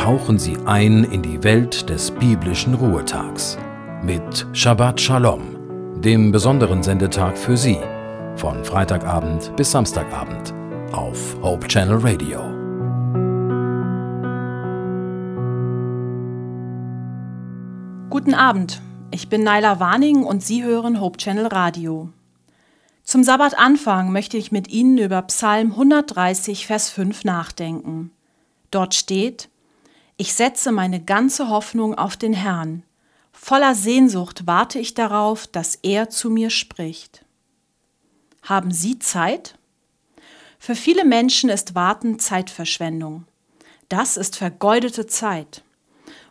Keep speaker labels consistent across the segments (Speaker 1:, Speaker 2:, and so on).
Speaker 1: tauchen Sie ein in die Welt des biblischen Ruhetags mit Shabbat Shalom, dem besonderen Sendetag für Sie, von Freitagabend bis Samstagabend auf Hope Channel Radio.
Speaker 2: Guten Abend, ich bin Naila Warning und Sie hören Hope Channel Radio. Zum Sabbatanfang möchte ich mit Ihnen über Psalm 130, Vers 5 nachdenken. Dort steht, Ich setze meine ganze Hoffnung auf den Herrn. Voller Sehnsucht warte ich darauf, dass er zu mir spricht. Haben Sie Zeit? Für viele Menschen ist Warten Zeitverschwendung. Das ist vergeudete Zeit.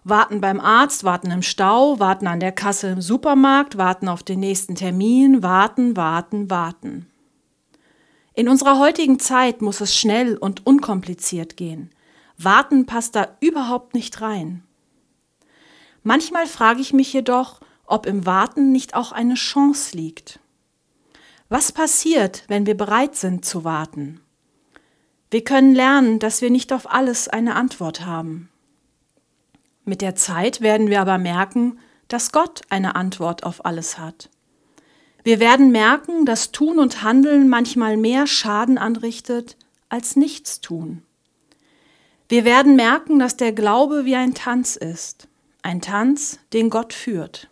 Speaker 2: Warten beim Arzt, warten im Stau, warten an der Kasse im Supermarkt, warten auf den nächsten Termin, warten, warten, warten. In unserer heutigen Zeit muss es schnell und unkompliziert gehen. Warten passt da überhaupt nicht rein. Manchmal frage ich mich jedoch, ob im Warten nicht auch eine Chance liegt. Was passiert, wenn wir bereit sind zu warten? Wir können lernen, dass wir nicht auf alles eine Antwort haben. Mit der Zeit werden wir aber merken, dass Gott eine Antwort auf alles hat. Wir werden merken, dass Tun und Handeln manchmal mehr Schaden anrichtet als Nichtstun. Wir werden merken, dass der Glaube wie ein Tanz ist, ein Tanz, den Gott führt.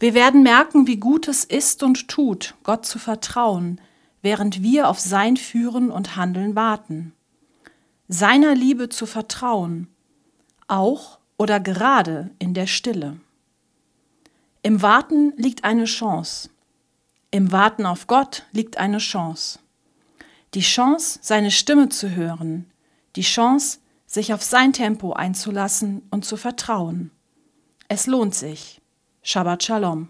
Speaker 2: Wir werden merken, wie gut es ist und tut, Gott zu vertrauen, während wir auf sein Führen und Handeln warten. Seiner Liebe zu vertrauen, auch oder gerade in der Stille. Im Warten liegt eine Chance. Im Warten auf Gott liegt eine Chance. Die Chance, seine Stimme zu hören, die Chance, sich auf sein Tempo einzulassen und zu vertrauen. Es lohnt sich. Shabbat Shalom.